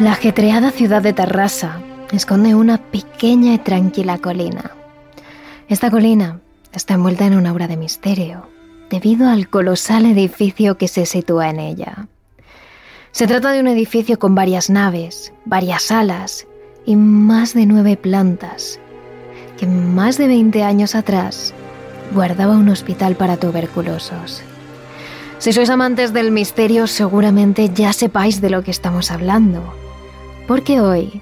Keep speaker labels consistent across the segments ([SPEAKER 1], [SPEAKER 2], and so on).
[SPEAKER 1] La ajetreada ciudad de Tarrasa esconde una pequeña y tranquila colina. Esta colina está envuelta en una aura de misterio debido al colosal edificio que se sitúa en ella. Se trata de un edificio con varias naves, varias salas y más de nueve plantas, que más de 20 años atrás guardaba un hospital para tuberculosos. Si sois amantes del misterio, seguramente ya sepáis de lo que estamos hablando, porque hoy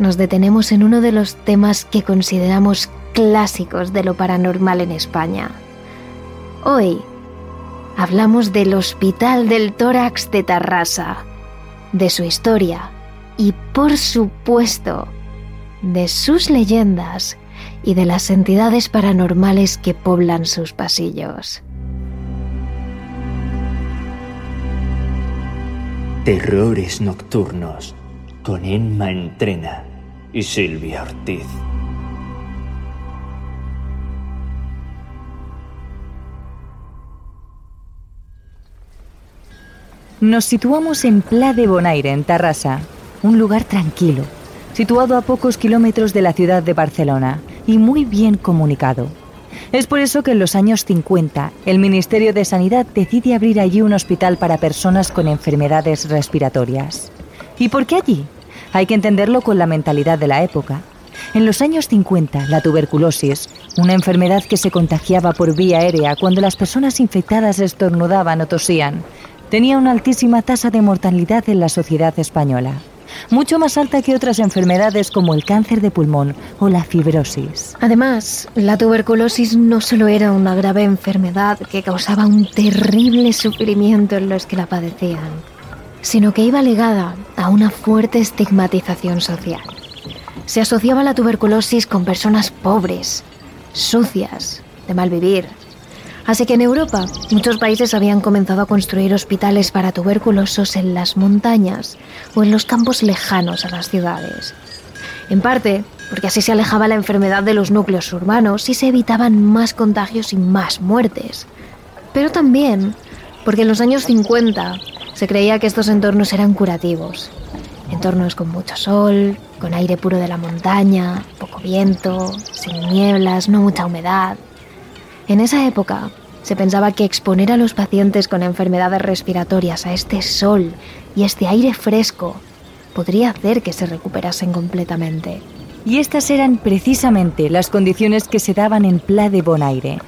[SPEAKER 1] nos detenemos en uno de los temas que consideramos clásicos de lo paranormal en España. Hoy hablamos del Hospital del Tórax de Tarrasa, de su historia y, por supuesto, de sus leyendas y de las entidades paranormales que poblan sus pasillos.
[SPEAKER 2] Terrores Nocturnos con Emma Entrena y Silvia Ortiz.
[SPEAKER 3] Nos situamos en Pla de Bonaire, en Tarrasa, un lugar tranquilo, situado a pocos kilómetros de la ciudad de Barcelona y muy bien comunicado. Es por eso que en los años 50 el Ministerio de Sanidad decide abrir allí un hospital para personas con enfermedades respiratorias. ¿Y por qué allí? Hay que entenderlo con la mentalidad de la época. En los años 50, la tuberculosis, una enfermedad que se contagiaba por vía aérea cuando las personas infectadas estornudaban o tosían, tenía una altísima tasa de mortalidad en la sociedad española, mucho más alta que otras enfermedades como el cáncer de pulmón o la fibrosis.
[SPEAKER 1] Además, la tuberculosis no solo era una grave enfermedad que causaba un terrible sufrimiento en los que la padecían, sino que iba ligada a una fuerte estigmatización social. Se asociaba la tuberculosis con personas pobres, sucias, de mal vivir. Así que en Europa muchos países habían comenzado a construir hospitales para tuberculosos en las montañas o en los campos lejanos a las ciudades. En parte porque así se alejaba la enfermedad de los núcleos urbanos y se evitaban más contagios y más muertes. Pero también porque en los años 50 se creía que estos entornos eran curativos. Entornos con mucho sol, con aire puro de la montaña, poco viento, sin nieblas, no mucha humedad. En esa época se pensaba que exponer a los pacientes con enfermedades respiratorias a este sol y este aire fresco podría hacer que se recuperasen completamente.
[SPEAKER 3] Y estas eran precisamente las condiciones que se daban en Pla de Bonaire,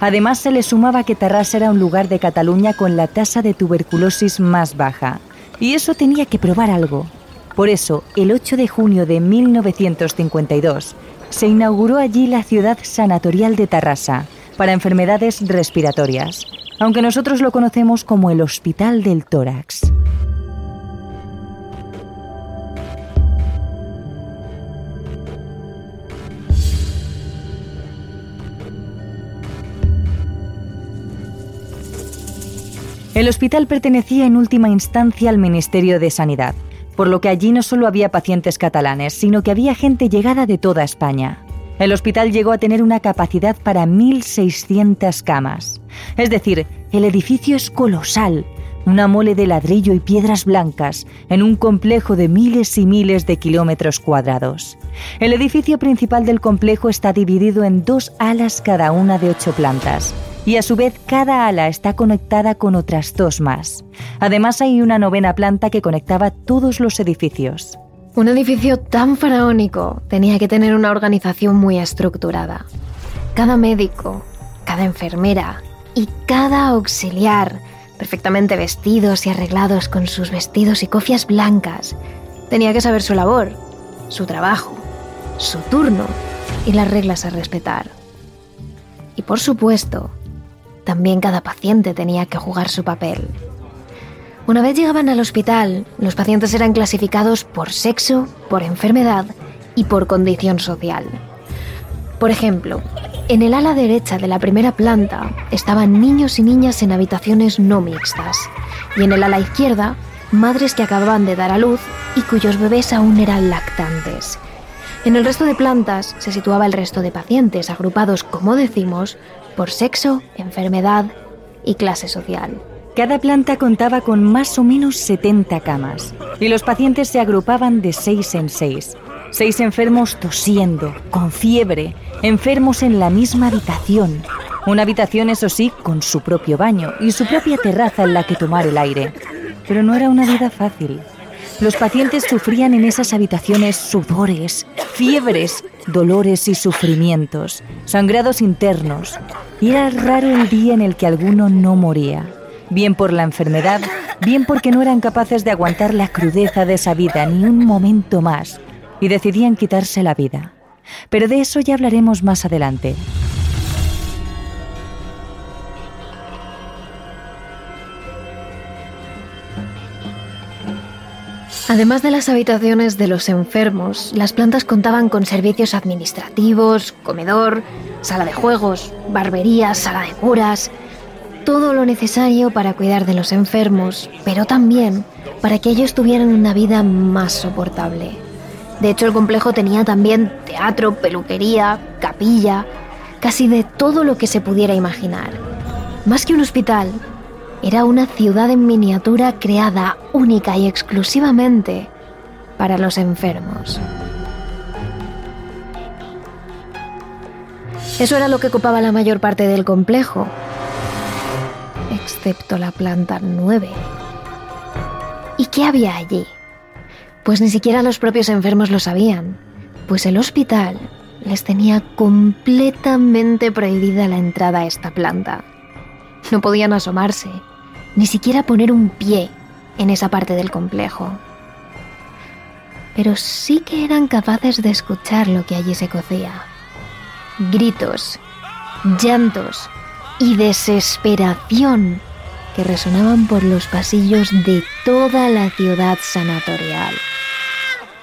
[SPEAKER 3] Además, se le sumaba que Tarrasa era un lugar de Cataluña con la tasa de tuberculosis más baja. Y eso tenía que probar algo. Por eso, el 8 de junio de 1952, se inauguró allí la ciudad sanatorial de Tarrasa para enfermedades respiratorias, aunque nosotros lo conocemos como el Hospital del Tórax. El hospital pertenecía en última instancia al Ministerio de Sanidad, por lo que allí no solo había pacientes catalanes, sino que había gente llegada de toda España. El hospital llegó a tener una capacidad para 1.600 camas. Es decir, el edificio es colosal, una mole de ladrillo y piedras blancas en un complejo de miles y miles de kilómetros cuadrados. El edificio principal del complejo está dividido en dos alas cada una de ocho plantas y a su vez cada ala está conectada con otras dos más. Además hay una novena planta que conectaba todos los edificios.
[SPEAKER 1] Un edificio tan faraónico tenía que tener una organización muy estructurada. Cada médico, cada enfermera y cada auxiliar, perfectamente vestidos y arreglados con sus vestidos y cofias blancas, tenía que saber su labor, su trabajo, su turno y las reglas a respetar. Y por supuesto, también cada paciente tenía que jugar su papel. Una vez llegaban al hospital, los pacientes eran clasificados por sexo, por enfermedad y por condición social. Por ejemplo, en el ala derecha de la primera planta estaban niños y niñas en habitaciones no mixtas, y en el ala izquierda, madres que acababan de dar a luz y cuyos bebés aún eran lactantes. En el resto de plantas se situaba el resto de pacientes, agrupados, como decimos, por sexo, enfermedad y clase social.
[SPEAKER 3] Cada planta contaba con más o menos 70 camas y los pacientes se agrupaban de seis en seis. Seis enfermos tosiendo, con fiebre, enfermos en la misma habitación. Una habitación, eso sí, con su propio baño y su propia terraza en la que tomar el aire. Pero no era una vida fácil. Los pacientes sufrían en esas habitaciones sudores, fiebres, dolores y sufrimientos, sangrados internos. Y era raro el día en el que alguno no moría bien por la enfermedad, bien porque no eran capaces de aguantar la crudeza de esa vida ni un momento más y decidían quitarse la vida. Pero de eso ya hablaremos más adelante.
[SPEAKER 1] Además de las habitaciones de los enfermos, las plantas contaban con servicios administrativos, comedor, sala de juegos, barbería, sala de curas, todo lo necesario para cuidar de los enfermos, pero también para que ellos tuvieran una vida más soportable. De hecho, el complejo tenía también teatro, peluquería, capilla, casi de todo lo que se pudiera imaginar. Más que un hospital, era una ciudad en miniatura creada única y exclusivamente para los enfermos. Eso era lo que ocupaba la mayor parte del complejo, excepto la planta 9. ¿Y qué había allí? Pues ni siquiera los propios enfermos lo sabían, pues el hospital les tenía completamente prohibida la entrada a esta planta. No podían asomarse, ni siquiera poner un pie en esa parte del complejo. Pero sí que eran capaces de escuchar lo que allí se cocía. Gritos, llantos, y desesperación que resonaban por los pasillos de toda la ciudad sanatorial.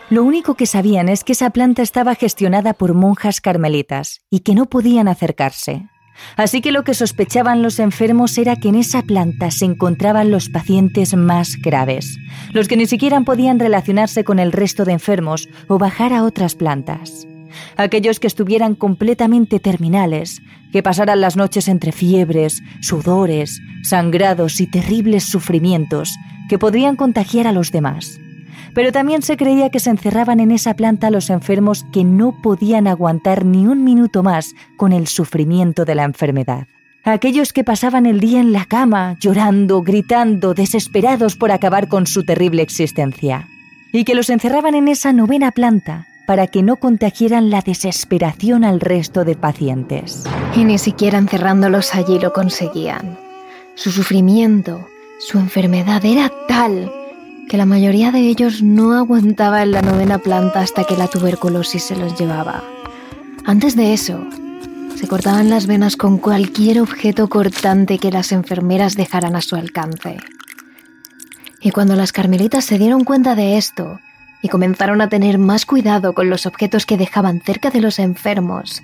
[SPEAKER 3] Lo único que sabían es que esa planta estaba gestionada por monjas carmelitas y que no podían acercarse. Así que lo que sospechaban los enfermos era que en esa planta se encontraban los pacientes más graves, los que ni siquiera podían relacionarse con el resto de enfermos o bajar a otras plantas aquellos que estuvieran completamente terminales, que pasaran las noches entre fiebres, sudores, sangrados y terribles sufrimientos que podrían contagiar a los demás. Pero también se creía que se encerraban en esa planta los enfermos que no podían aguantar ni un minuto más con el sufrimiento de la enfermedad. Aquellos que pasaban el día en la cama, llorando, gritando, desesperados por acabar con su terrible existencia. Y que los encerraban en esa novena planta, para que no contagiaran la desesperación al resto de pacientes.
[SPEAKER 1] Y ni siquiera encerrándolos allí lo conseguían. Su sufrimiento, su enfermedad era tal que la mayoría de ellos no aguantaba en la novena planta hasta que la tuberculosis se los llevaba. Antes de eso, se cortaban las venas con cualquier objeto cortante que las enfermeras dejaran a su alcance. Y cuando las carmelitas se dieron cuenta de esto, y comenzaron a tener más cuidado con los objetos que dejaban cerca de los enfermos.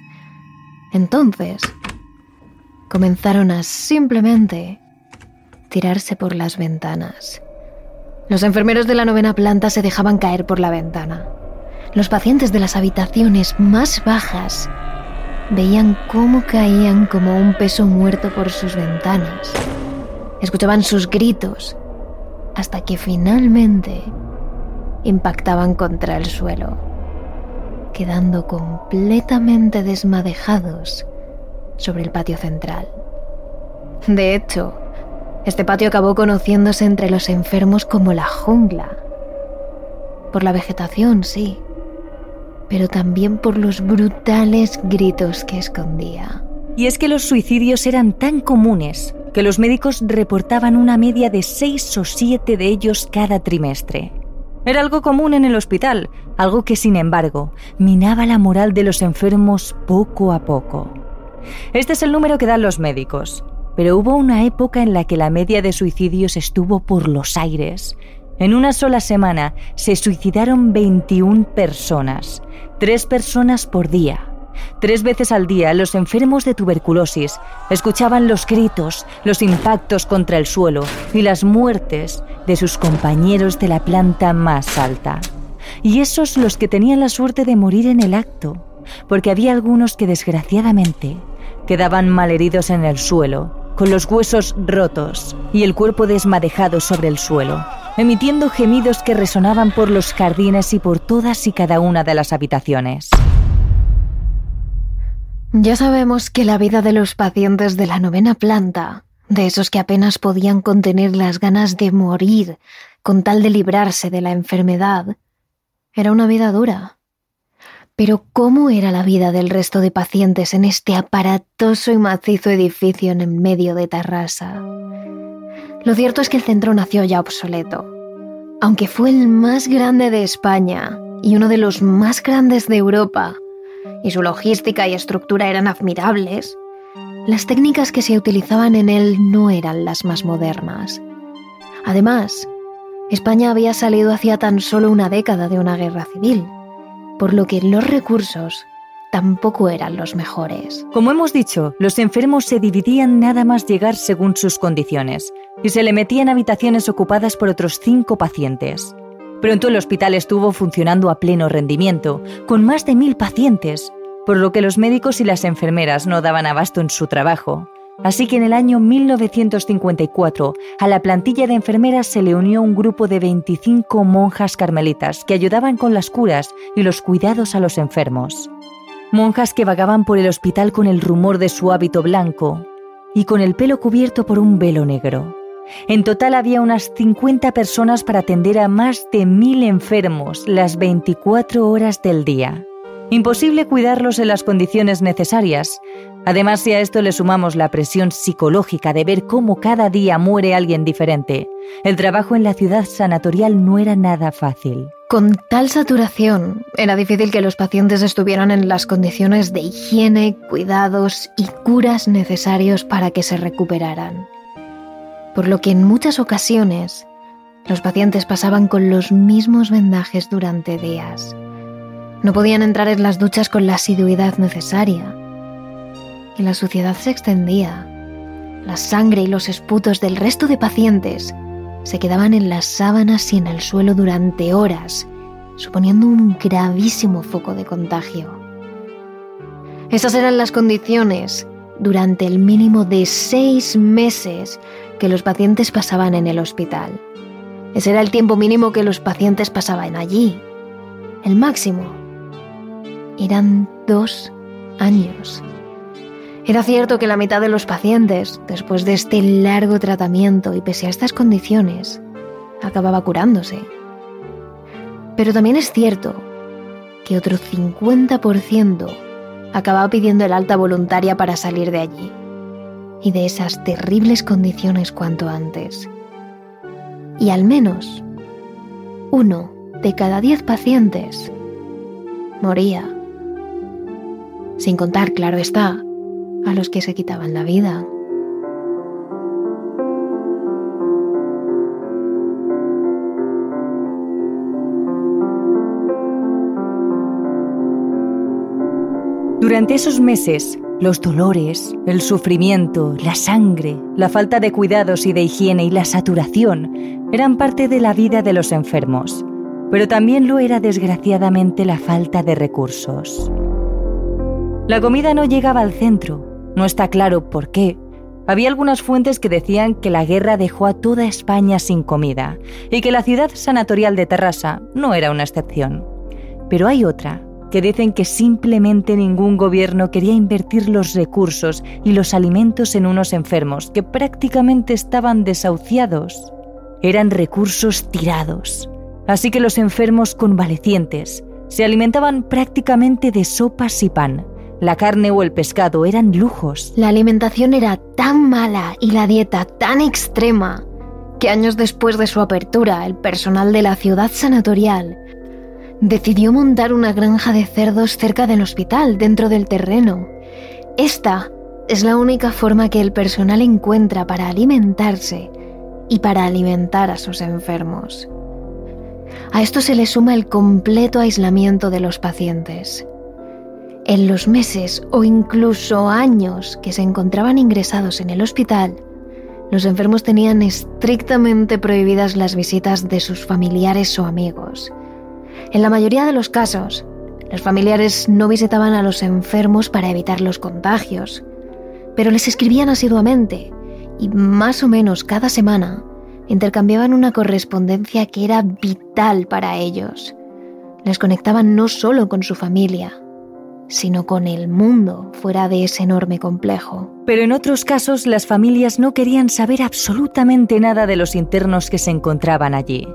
[SPEAKER 1] Entonces, comenzaron a simplemente tirarse por las ventanas. Los enfermeros de la novena planta se dejaban caer por la ventana. Los pacientes de las habitaciones más bajas veían cómo caían como un peso muerto por sus ventanas. Escuchaban sus gritos hasta que finalmente impactaban contra el suelo, quedando completamente desmadejados sobre el patio central. De hecho, este patio acabó conociéndose entre los enfermos como la jungla. Por la vegetación, sí, pero también por los brutales gritos que escondía.
[SPEAKER 3] Y es que los suicidios eran tan comunes que los médicos reportaban una media de seis o siete de ellos cada trimestre. Era algo común en el hospital, algo que sin embargo minaba la moral de los enfermos poco a poco. Este es el número que dan los médicos, pero hubo una época en la que la media de suicidios estuvo por los aires. En una sola semana se suicidaron 21 personas, tres personas por día. Tres veces al día los enfermos de tuberculosis escuchaban los gritos, los impactos contra el suelo y las muertes de sus compañeros de la planta más alta. Y esos los que tenían la suerte de morir en el acto, porque había algunos que desgraciadamente quedaban malheridos en el suelo, con los huesos rotos y el cuerpo desmadejado sobre el suelo, emitiendo gemidos que resonaban por los jardines y por todas y cada una de las habitaciones.
[SPEAKER 1] Ya sabemos que la vida de los pacientes de la novena planta, de esos que apenas podían contener las ganas de morir con tal de librarse de la enfermedad, era una vida dura. Pero ¿cómo era la vida del resto de pacientes en este aparatoso y macizo edificio en el medio de Tarrasa? Lo cierto es que el centro nació ya obsoleto. Aunque fue el más grande de España y uno de los más grandes de Europa, y su logística y estructura eran admirables, las técnicas que se utilizaban en él no eran las más modernas. Además, España había salido hacía tan solo una década de una guerra civil por lo que los recursos tampoco eran los mejores.
[SPEAKER 3] Como hemos dicho, los enfermos se dividían nada más llegar según sus condiciones y se le metían habitaciones ocupadas por otros cinco pacientes. Pronto el hospital estuvo funcionando a pleno rendimiento, con más de mil pacientes, por lo que los médicos y las enfermeras no daban abasto en su trabajo Así que en el año 1954 a la plantilla de enfermeras se le unió un grupo de 25 monjas carmelitas que ayudaban con las curas y los cuidados a los enfermos. Monjas que vagaban por el hospital con el rumor de su hábito blanco y con el pelo cubierto por un velo negro. En total había unas 50 personas para atender a más de mil enfermos las 24 horas del día. Imposible cuidarlos en las condiciones necesarias. Además, si a esto le sumamos la presión psicológica de ver cómo cada día muere alguien diferente, el trabajo en la ciudad sanatorial no era nada fácil.
[SPEAKER 1] Con tal saturación, era difícil que los pacientes estuvieran en las condiciones de higiene, cuidados y curas necesarios para que se recuperaran. Por lo que en muchas ocasiones, los pacientes pasaban con los mismos vendajes durante días. No podían entrar en las duchas con la asiduidad necesaria. Y la suciedad se extendía. La sangre y los esputos del resto de pacientes se quedaban en las sábanas y en el suelo durante horas, suponiendo un gravísimo foco de contagio. Esas eran las condiciones durante el mínimo de seis meses que los pacientes pasaban en el hospital. Ese era el tiempo mínimo que los pacientes pasaban allí. El máximo eran dos años. Era cierto que la mitad de los pacientes, después de este largo tratamiento y pese a estas condiciones, acababa curándose. Pero también es cierto que otro 50% acababa pidiendo el alta voluntaria para salir de allí y de esas terribles condiciones cuanto antes. Y al menos uno de cada diez pacientes moría sin contar, claro está, a los que se quitaban la vida.
[SPEAKER 3] Durante esos meses, los dolores, el sufrimiento, la sangre, la falta de cuidados y de higiene y la saturación eran parte de la vida de los enfermos, pero también lo era desgraciadamente la falta de recursos. La comida no llegaba al centro. No está claro por qué. Había algunas fuentes que decían que la guerra dejó a toda España sin comida y que la ciudad sanatorial de Terrassa no era una excepción. Pero hay otra que dicen que simplemente ningún gobierno quería invertir los recursos y los alimentos en unos enfermos que prácticamente estaban desahuciados. Eran recursos tirados. Así que los enfermos convalecientes se alimentaban prácticamente de sopas y pan, la carne o el pescado eran lujos.
[SPEAKER 1] La alimentación era tan mala y la dieta tan extrema que años después de su apertura, el personal de la ciudad sanatorial decidió montar una granja de cerdos cerca del hospital, dentro del terreno. Esta es la única forma que el personal encuentra para alimentarse y para alimentar a sus enfermos. A esto se le suma el completo aislamiento de los pacientes. En los meses o incluso años que se encontraban ingresados en el hospital, los enfermos tenían estrictamente prohibidas las visitas de sus familiares o amigos. En la mayoría de los casos, los familiares no visitaban a los enfermos para evitar los contagios, pero les escribían asiduamente y más o menos cada semana intercambiaban una correspondencia que era vital para ellos. Les conectaban no solo con su familia, sino con el mundo fuera de ese enorme complejo.
[SPEAKER 3] Pero en otros casos las familias no querían saber absolutamente nada de los internos que se encontraban allí.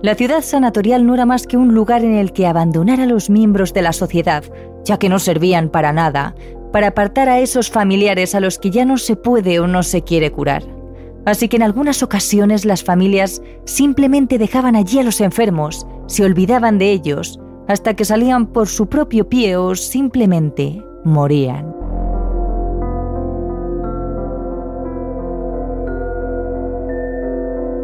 [SPEAKER 3] La ciudad sanatorial no era más que un lugar en el que abandonar a los miembros de la sociedad, ya que no servían para nada, para apartar a esos familiares a los que ya no se puede o no se quiere curar. Así que en algunas ocasiones las familias simplemente dejaban allí a los enfermos, se olvidaban de ellos, hasta que salían por su propio pie o simplemente morían.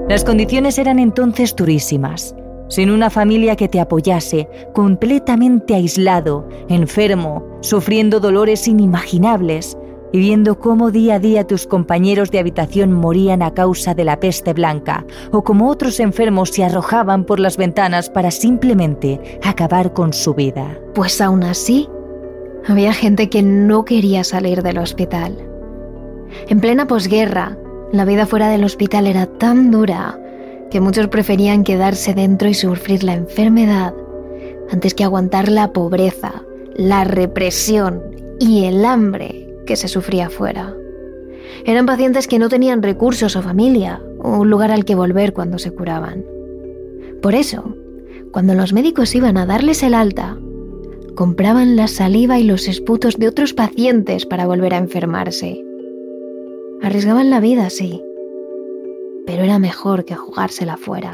[SPEAKER 3] Las condiciones eran entonces durísimas sin una familia que te apoyase, completamente aislado, enfermo, sufriendo dolores inimaginables y viendo cómo día a día tus compañeros de habitación morían a causa de la peste blanca o cómo otros enfermos se arrojaban por las ventanas para simplemente acabar con su vida.
[SPEAKER 1] Pues aún así, había gente que no quería salir del hospital. En plena posguerra, la vida fuera del hospital era tan dura que muchos preferían quedarse dentro y sufrir la enfermedad antes que aguantar la pobreza, la represión y el hambre que se sufría fuera. Eran pacientes que no tenían recursos o familia, o un lugar al que volver cuando se curaban. Por eso, cuando los médicos iban a darles el alta, compraban la saliva y los esputos de otros pacientes para volver a enfermarse. Arriesgaban la vida, sí, pero era mejor que jugársela fuera.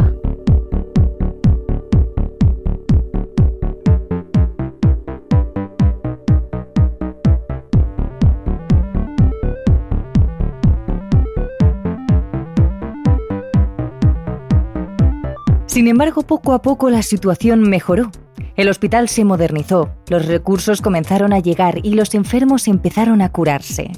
[SPEAKER 3] Sin embargo, poco a poco la situación mejoró el hospital se modernizó, los recursos comenzaron a llegar y los enfermos empezaron a curarse.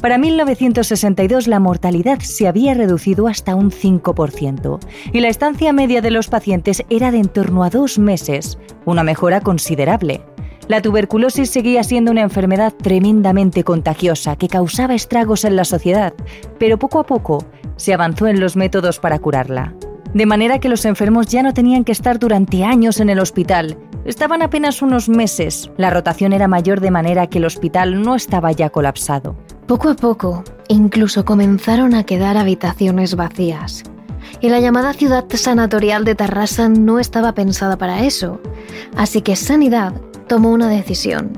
[SPEAKER 3] Para 1962 la mortalidad se había reducido hasta un 5% y la estancia media de los pacientes era de en torno a dos meses, una mejora considerable. La tuberculosis seguía siendo una enfermedad tremendamente contagiosa que causaba estragos en la sociedad, pero poco a poco se avanzó en los métodos para curarla. De manera que los enfermos ya no tenían que estar durante años en el hospital Estaban apenas unos meses. La rotación era mayor de manera que el hospital no estaba ya colapsado.
[SPEAKER 1] Poco a poco, incluso comenzaron a quedar habitaciones vacías. Y la llamada ciudad sanatorial de Tarrasa no estaba pensada para eso. Así que Sanidad tomó una decisión.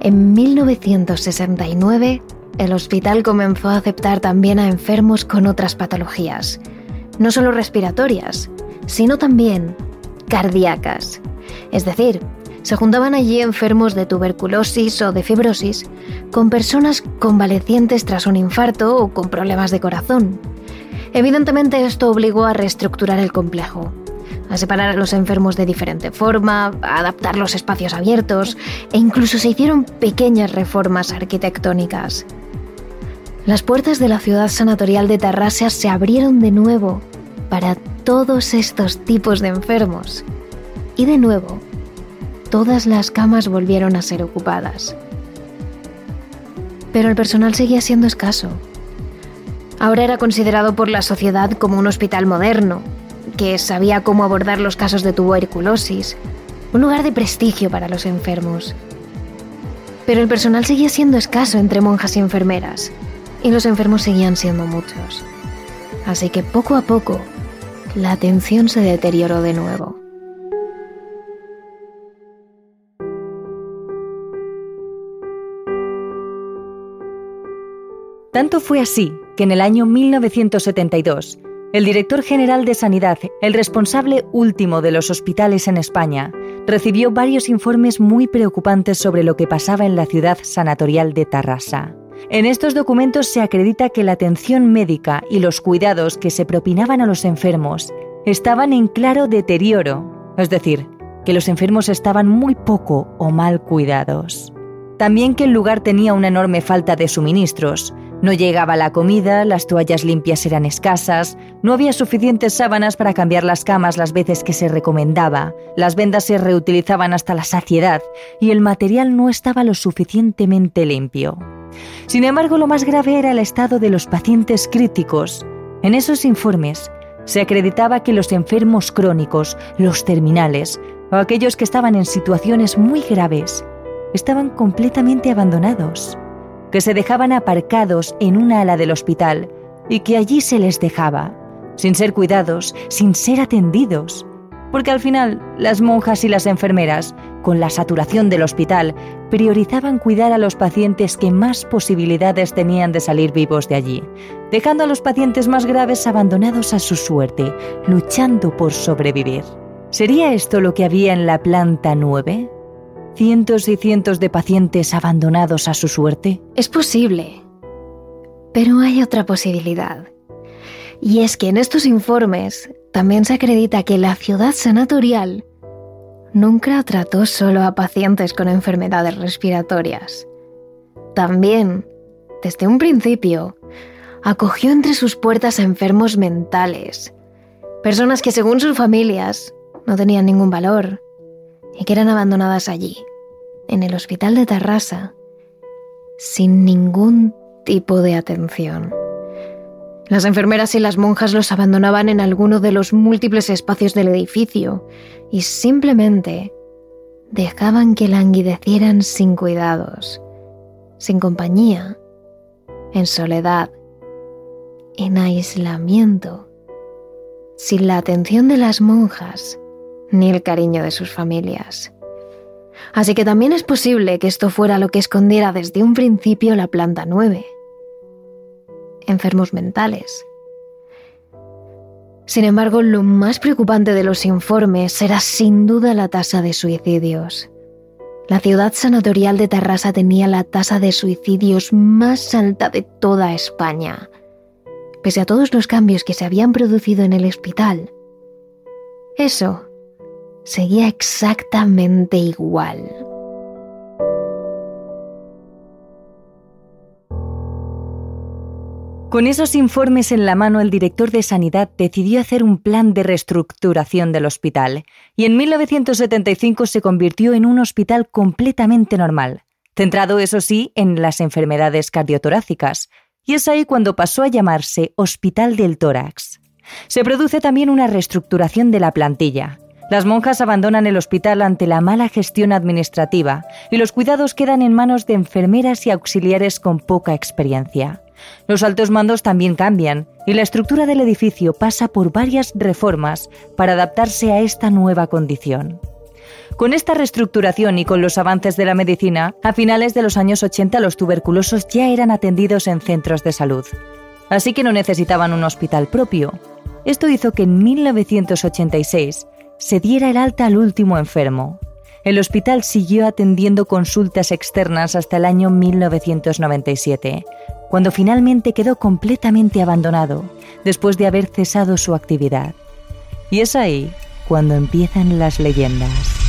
[SPEAKER 1] En 1969, el hospital comenzó a aceptar también a enfermos con otras patologías, no solo respiratorias, sino también cardíacas. Es decir, se juntaban allí enfermos de tuberculosis o de fibrosis con personas convalecientes tras un infarto o con problemas de corazón. Evidentemente esto obligó a reestructurar el complejo, a separar a los enfermos de diferente forma, a adaptar los espacios abiertos e incluso se hicieron pequeñas reformas arquitectónicas. Las puertas de la ciudad sanatorial de Tarrasa se abrieron de nuevo para todos estos tipos de enfermos. Y de nuevo, todas las camas volvieron a ser ocupadas. Pero el personal seguía siendo escaso. Ahora era considerado por la sociedad como un hospital moderno, que sabía cómo abordar los casos de tuberculosis, un lugar de prestigio para los enfermos. Pero el personal seguía siendo escaso entre monjas y enfermeras, y los enfermos seguían siendo muchos. Así que poco a poco, la atención se deterioró de nuevo.
[SPEAKER 3] Tanto fue así que en el año 1972, el director general de Sanidad, el responsable último de los hospitales en España, recibió varios informes muy preocupantes sobre lo que pasaba en la ciudad sanatorial de Tarrasa. En estos documentos se acredita que la atención médica y los cuidados que se propinaban a los enfermos estaban en claro deterioro, es decir, que los enfermos estaban muy poco o mal cuidados. También que el lugar tenía una enorme falta de suministros, no llegaba la comida, las toallas limpias eran escasas, no había suficientes sábanas para cambiar las camas las veces que se recomendaba, las vendas se reutilizaban hasta la saciedad y el material no estaba lo suficientemente limpio. Sin embargo, lo más grave era el estado de los pacientes críticos. En esos informes se acreditaba que los enfermos crónicos, los terminales, o aquellos que estaban en situaciones muy graves, estaban completamente abandonados, que se dejaban aparcados en una ala del hospital y que allí se les dejaba, sin ser cuidados, sin ser atendidos, porque al final las monjas y las enfermeras, con la saturación del hospital, priorizaban cuidar a los pacientes que más posibilidades tenían de salir vivos de allí, dejando a los pacientes más graves abandonados a su suerte, luchando por sobrevivir. ¿Sería esto lo que había en la planta 9? ¿Cientos y cientos de pacientes abandonados a su suerte?
[SPEAKER 1] Es posible. Pero hay otra posibilidad. Y es que en estos informes también se acredita que la ciudad sanatorial nunca trató solo a pacientes con enfermedades respiratorias. También, desde un principio, acogió entre sus puertas a enfermos mentales, personas que según sus familias no tenían ningún valor y que eran abandonadas allí, en el hospital de Tarrasa, sin ningún tipo de atención. Las enfermeras y las monjas los abandonaban en alguno de los múltiples espacios del edificio y simplemente dejaban que languidecieran sin cuidados, sin compañía, en soledad, en aislamiento, sin la atención de las monjas ni el cariño de sus familias. Así que también es posible que esto fuera lo que escondiera desde un principio la planta 9 enfermos mentales. Sin embargo, lo más preocupante de los informes era sin duda la tasa de suicidios. La ciudad sanatorial de Tarrasa tenía la tasa de suicidios más alta de toda España. Pese a todos los cambios que se habían producido en el hospital, eso seguía exactamente igual.
[SPEAKER 3] Con esos informes en la mano, el director de Sanidad decidió hacer un plan de reestructuración del hospital y en 1975 se convirtió en un hospital completamente normal, centrado, eso sí, en las enfermedades cardiotorácicas, y es ahí cuando pasó a llamarse Hospital del Tórax. Se produce también una reestructuración de la plantilla. Las monjas abandonan el hospital ante la mala gestión administrativa y los cuidados quedan en manos de enfermeras y auxiliares con poca experiencia. Los altos mandos también cambian y la estructura del edificio pasa por varias reformas para adaptarse a esta nueva condición. Con esta reestructuración y con los avances de la medicina, a finales de los años 80 los tuberculosos ya eran atendidos en centros de salud. Así que no necesitaban un hospital propio. Esto hizo que en 1986 se diera el alta al último enfermo. El hospital siguió atendiendo consultas externas hasta el año 1997, cuando finalmente quedó completamente abandonado después de haber cesado su actividad. Y es ahí cuando empiezan las leyendas.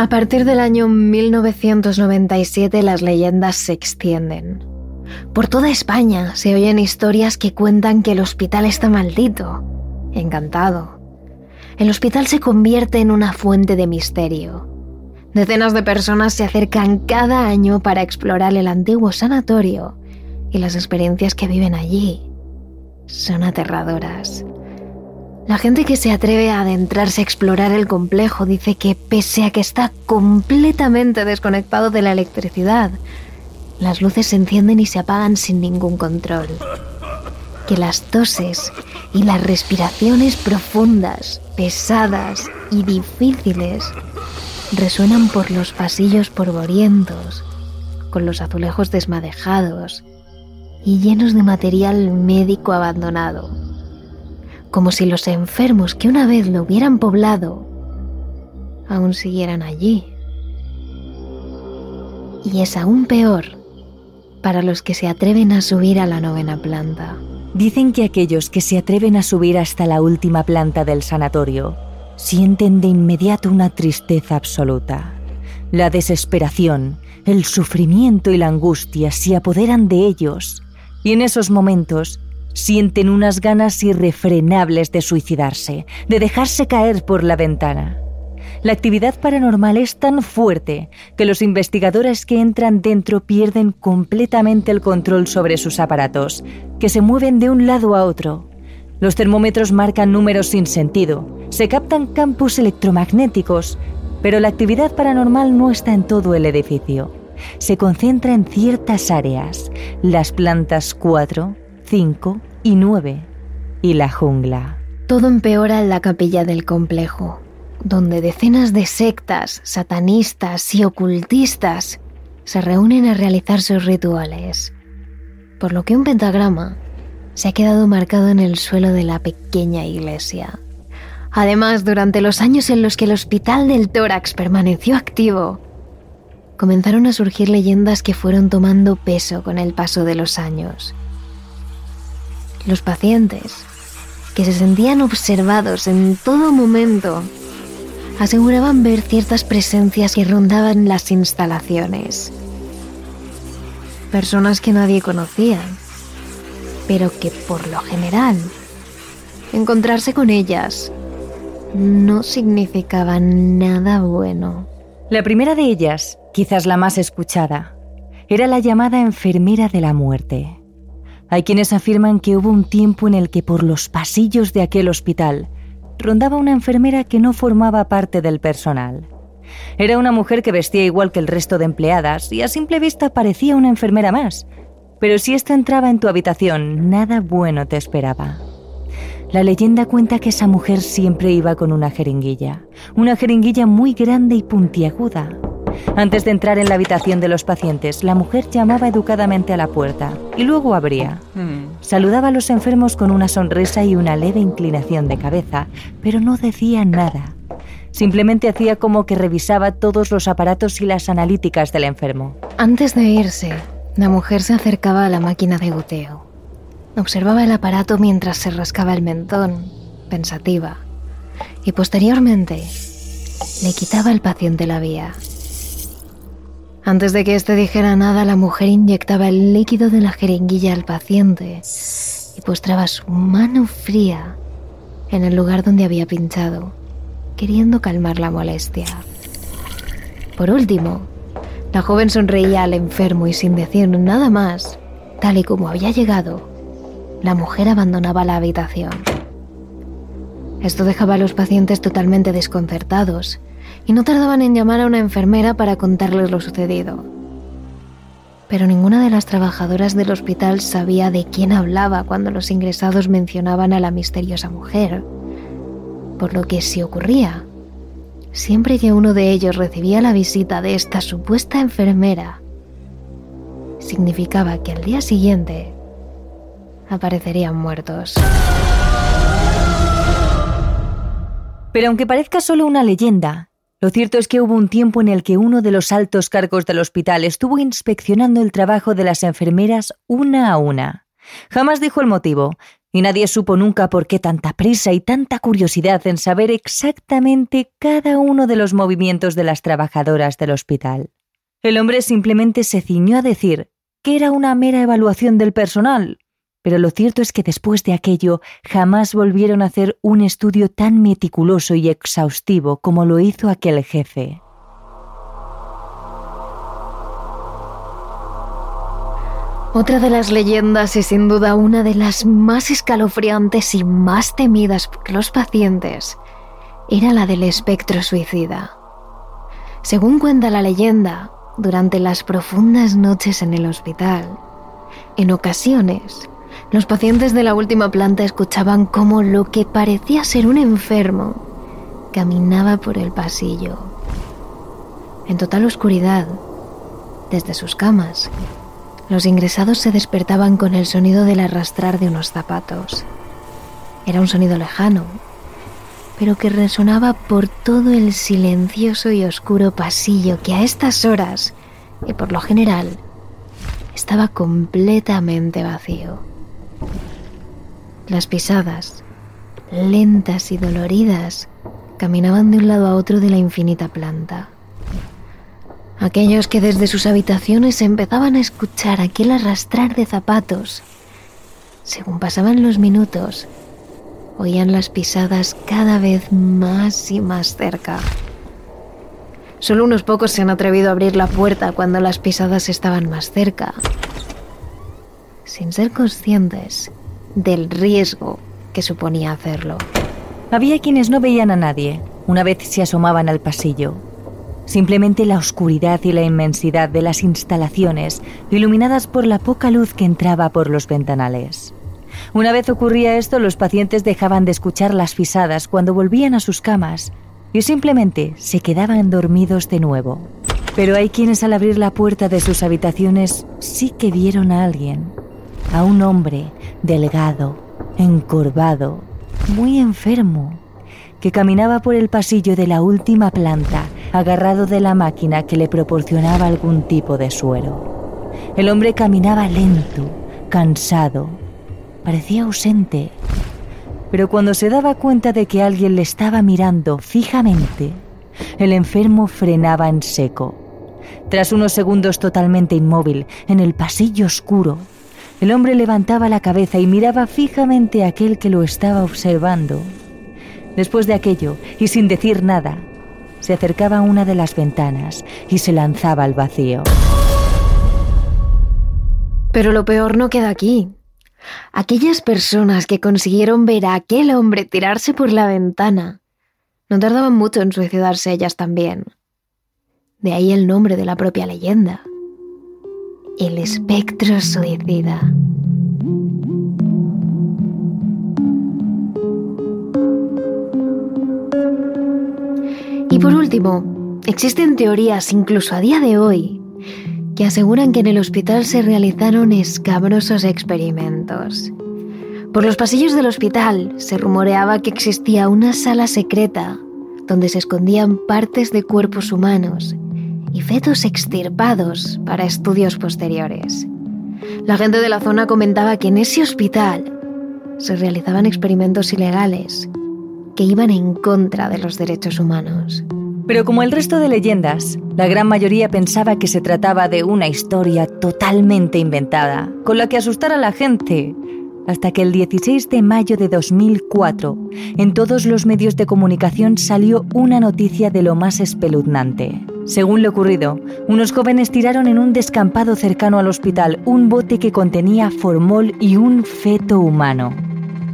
[SPEAKER 1] A partir del año 1997 las leyendas se extienden. Por toda España se oyen historias que cuentan que el hospital está maldito, encantado. El hospital se convierte en una fuente de misterio. Decenas de personas se acercan cada año para explorar el antiguo sanatorio y las experiencias que viven allí son aterradoras. La gente que se atreve a adentrarse a explorar el complejo dice que pese a que está completamente desconectado de la electricidad, las luces se encienden y se apagan sin ningún control. Que las toses y las respiraciones profundas, pesadas y difíciles resuenan por los pasillos polvorientos, con los azulejos desmadejados y llenos de material médico abandonado como si los enfermos que una vez lo hubieran poblado aún siguieran allí. Y es aún peor para los que se atreven a subir a la novena planta.
[SPEAKER 3] Dicen que aquellos que se atreven a subir hasta la última planta del sanatorio sienten de inmediato una tristeza absoluta. La desesperación, el sufrimiento y la angustia se apoderan de ellos y en esos momentos sienten unas ganas irrefrenables de suicidarse, de dejarse caer por la ventana. La actividad paranormal es tan fuerte que los investigadores que entran dentro pierden completamente el control sobre sus aparatos, que se mueven de un lado a otro. Los termómetros marcan números sin sentido, se captan campos electromagnéticos, pero la actividad paranormal no está en todo el edificio. Se concentra en ciertas áreas, las plantas 4, 5 y 9, y la jungla.
[SPEAKER 1] Todo empeora en la capilla del complejo donde decenas de sectas, satanistas y ocultistas se reúnen a realizar sus rituales, por lo que un pentagrama se ha quedado marcado en el suelo de la pequeña iglesia. Además, durante los años en los que el Hospital del Tórax permaneció activo, comenzaron a surgir leyendas que fueron tomando peso con el paso de los años. Los pacientes, que se sentían observados en todo momento aseguraban ver ciertas presencias que rondaban las instalaciones. Personas que nadie conocía, pero que por lo general encontrarse con ellas no significaba nada bueno.
[SPEAKER 3] La primera de ellas, quizás la más escuchada, era la llamada enfermera de la muerte. Hay quienes afirman que hubo un tiempo en el que por los pasillos de aquel hospital rondaba una enfermera que no formaba parte del personal. Era una mujer que vestía igual que el resto de empleadas y a simple vista parecía una enfermera más. Pero si ésta entraba en tu habitación, nada bueno te esperaba. La leyenda cuenta que esa mujer siempre iba con una jeringuilla, una jeringuilla muy grande y puntiaguda, antes de entrar en la habitación de los pacientes, la mujer llamaba educadamente a la puerta y luego abría. Hmm. Saludaba a los enfermos con una sonrisa y una leve inclinación de cabeza, pero no decía nada. Simplemente hacía como que revisaba todos los aparatos y las analíticas del enfermo.
[SPEAKER 1] Antes de irse, la mujer se acercaba a la máquina de goteo. Observaba el aparato mientras se rascaba el mentón, pensativa, y posteriormente le quitaba al paciente la vía. Antes de que éste dijera nada, la mujer inyectaba el líquido de la jeringuilla al paciente y postraba su mano fría en el lugar donde había pinchado, queriendo calmar la molestia. Por último, la joven sonreía al enfermo y sin decir nada más, tal y como había llegado, la mujer abandonaba la habitación. Esto dejaba a los pacientes totalmente desconcertados y no tardaban en llamar a una enfermera para contarles lo sucedido. Pero ninguna de las trabajadoras del hospital sabía de quién hablaba cuando los ingresados mencionaban a la misteriosa mujer, por lo que si ocurría, siempre que uno de ellos recibía la visita de esta supuesta enfermera, significaba que al día siguiente aparecerían muertos.
[SPEAKER 3] Pero aunque parezca solo una leyenda, lo cierto es que hubo un tiempo en el que uno de los altos cargos del hospital estuvo inspeccionando el trabajo de las enfermeras una a una. Jamás dijo el motivo, y nadie supo nunca por qué tanta prisa y tanta curiosidad en saber exactamente cada uno de los movimientos de las trabajadoras del hospital. El hombre simplemente se ciñó a decir que era una mera evaluación del personal, pero lo cierto es que después de aquello jamás volvieron a hacer un estudio tan meticuloso y exhaustivo como lo hizo aquel jefe.
[SPEAKER 1] Otra de las leyendas y sin duda una de las más escalofriantes y más temidas por los pacientes era la del espectro suicida. Según cuenta la leyenda, durante las profundas noches en el hospital, en ocasiones los pacientes de la última planta escuchaban cómo lo que parecía ser un enfermo caminaba por el pasillo. En total oscuridad, desde sus camas, los ingresados se despertaban con el sonido del arrastrar de unos zapatos. Era un sonido lejano, pero que resonaba por todo el silencioso y oscuro pasillo que a estas horas, y por lo general, estaba completamente vacío. Las pisadas, lentas y doloridas, caminaban de un lado a otro de la infinita planta. Aquellos que desde sus habitaciones empezaban a escuchar aquel arrastrar de zapatos. Según pasaban los minutos, oían las pisadas cada vez más y más cerca. Solo unos pocos se han atrevido a abrir la puerta cuando las pisadas estaban más cerca, sin ser conscientes del riesgo que suponía hacerlo.
[SPEAKER 3] Había quienes no veían a nadie una vez se asomaban al pasillo. Simplemente la oscuridad y la inmensidad de las instalaciones, iluminadas por la poca luz que entraba por los ventanales. Una vez ocurría esto, los pacientes dejaban de escuchar las pisadas cuando volvían a sus camas y simplemente se quedaban dormidos de nuevo. Pero hay quienes al abrir la puerta de sus habitaciones sí que vieron a alguien, a un hombre delgado, encorvado, muy enfermo, que caminaba por el pasillo de la última planta, agarrado de la máquina que le proporcionaba algún tipo de suero. El hombre caminaba lento, cansado, parecía ausente, pero cuando se daba cuenta de que alguien le estaba mirando fijamente, el enfermo frenaba en seco. Tras unos segundos totalmente inmóvil, en el pasillo oscuro, el hombre levantaba la cabeza y miraba fijamente a aquel que lo estaba observando. Después de aquello, y sin decir nada, se acercaba a una de las ventanas y se lanzaba al vacío.
[SPEAKER 1] Pero lo peor no queda aquí. Aquellas personas que consiguieron ver a aquel hombre tirarse por la ventana no tardaban mucho en suicidarse ellas también. De ahí el nombre de la propia leyenda. El espectro suicida. Y por último, existen teorías incluso a día de hoy que aseguran que en el hospital se realizaron escabrosos experimentos. Por los pasillos del hospital se rumoreaba que existía una sala secreta donde se escondían partes de cuerpos humanos y fetos extirpados para estudios posteriores. La gente de la zona comentaba que en ese hospital se realizaban experimentos ilegales que iban en contra de los derechos humanos.
[SPEAKER 3] Pero como el resto de leyendas, la gran mayoría pensaba que se trataba de una historia totalmente inventada, con la que asustar a la gente, hasta que el 16 de mayo de 2004, en todos los medios de comunicación salió una noticia de lo más espeluznante. Según lo ocurrido, unos jóvenes tiraron en un descampado cercano al hospital un bote que contenía formol y un feto humano.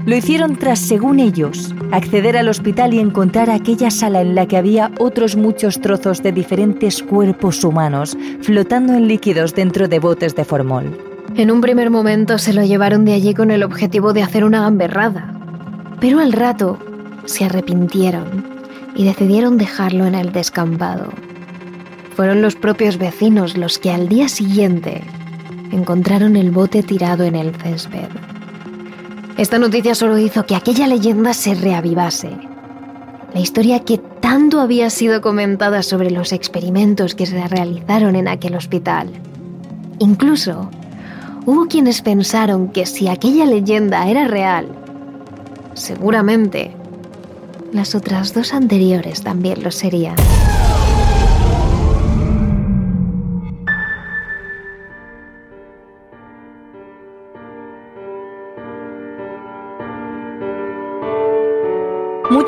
[SPEAKER 3] Lo hicieron tras, según ellos, acceder al hospital y encontrar aquella sala en la que había otros muchos trozos de diferentes cuerpos humanos flotando en líquidos dentro de botes de formol.
[SPEAKER 1] En un primer momento se lo llevaron de allí con el objetivo de hacer una gamberrada, pero al rato se arrepintieron y decidieron dejarlo en el descampado. Fueron los propios vecinos los que al día siguiente encontraron el bote tirado en el césped. Esta noticia solo hizo que aquella leyenda se reavivase. La historia que tanto había sido comentada sobre los experimentos que se realizaron en aquel hospital. Incluso hubo quienes pensaron que si aquella leyenda era real, seguramente las otras dos anteriores también lo serían.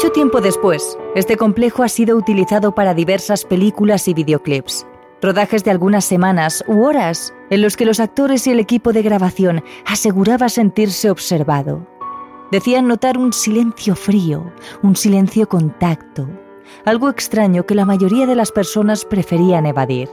[SPEAKER 3] Mucho tiempo después, este complejo ha sido utilizado para diversas películas y videoclips, rodajes de algunas semanas u horas en los que los actores y el equipo de grabación aseguraba sentirse observado. Decían notar un silencio frío, un silencio contacto, algo extraño que la mayoría de las personas preferían evadir.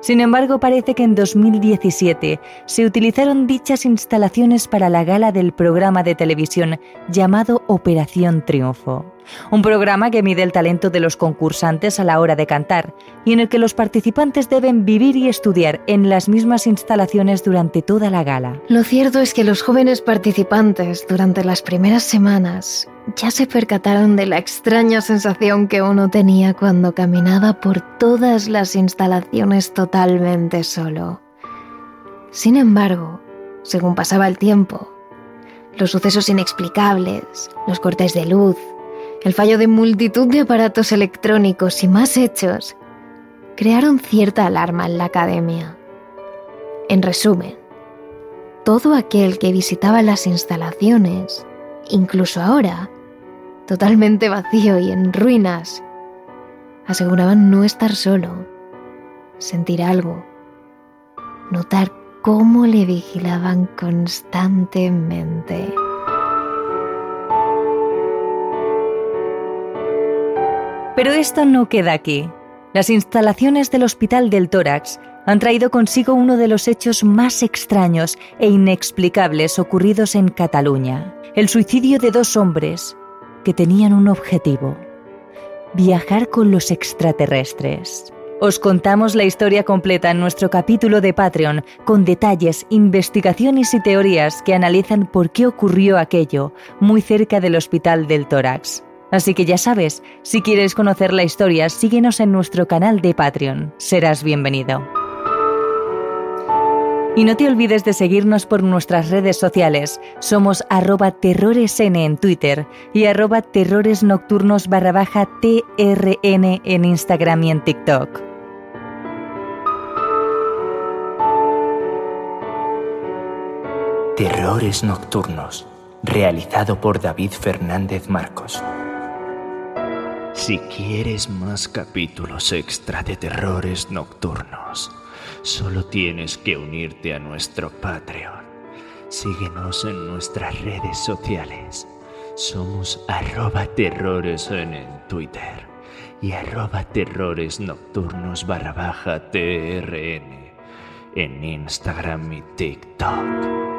[SPEAKER 3] Sin embargo, parece que en 2017 se utilizaron dichas instalaciones para la gala del programa de televisión llamado Operación Triunfo, un programa que mide el talento de los concursantes a la hora de cantar y en el que los participantes deben vivir y estudiar en las mismas instalaciones durante toda la gala.
[SPEAKER 1] Lo cierto es que los jóvenes participantes durante las primeras semanas ya se percataron de la extraña sensación que uno tenía cuando caminaba por todas las instalaciones totalmente solo. Sin embargo, según pasaba el tiempo, los sucesos inexplicables, los cortes de luz, el fallo de multitud de aparatos electrónicos y más hechos crearon cierta alarma en la academia. En resumen, todo aquel que visitaba las instalaciones, incluso ahora, totalmente vacío y en ruinas, aseguraban no estar solo, sentir algo, notar cómo le vigilaban constantemente.
[SPEAKER 3] Pero esto no queda aquí. Las instalaciones del Hospital del Tórax han traído consigo uno de los hechos más extraños e inexplicables ocurridos en Cataluña, el suicidio de dos hombres que tenían un objetivo, viajar con los extraterrestres. Os contamos la historia completa en nuestro capítulo de Patreon, con detalles, investigaciones y teorías que analizan por qué ocurrió aquello muy cerca del Hospital del Tórax. Así que ya sabes, si quieres conocer la historia, síguenos en nuestro canal de Patreon. Serás bienvenido. Y no te olvides de seguirnos por nuestras redes sociales. Somos arroba terroresn en Twitter y arroba terroresnocturnos barra baja TRN en Instagram y en TikTok.
[SPEAKER 2] Terrores Nocturnos, realizado por David Fernández Marcos. Si quieres más capítulos extra de terrores nocturnos, solo tienes que unirte a nuestro Patreon. Síguenos en nuestras redes sociales. Somos arroba terrores en, Twitter y arroba terrores nocturnos barra baja TRN en Instagram y TikTok.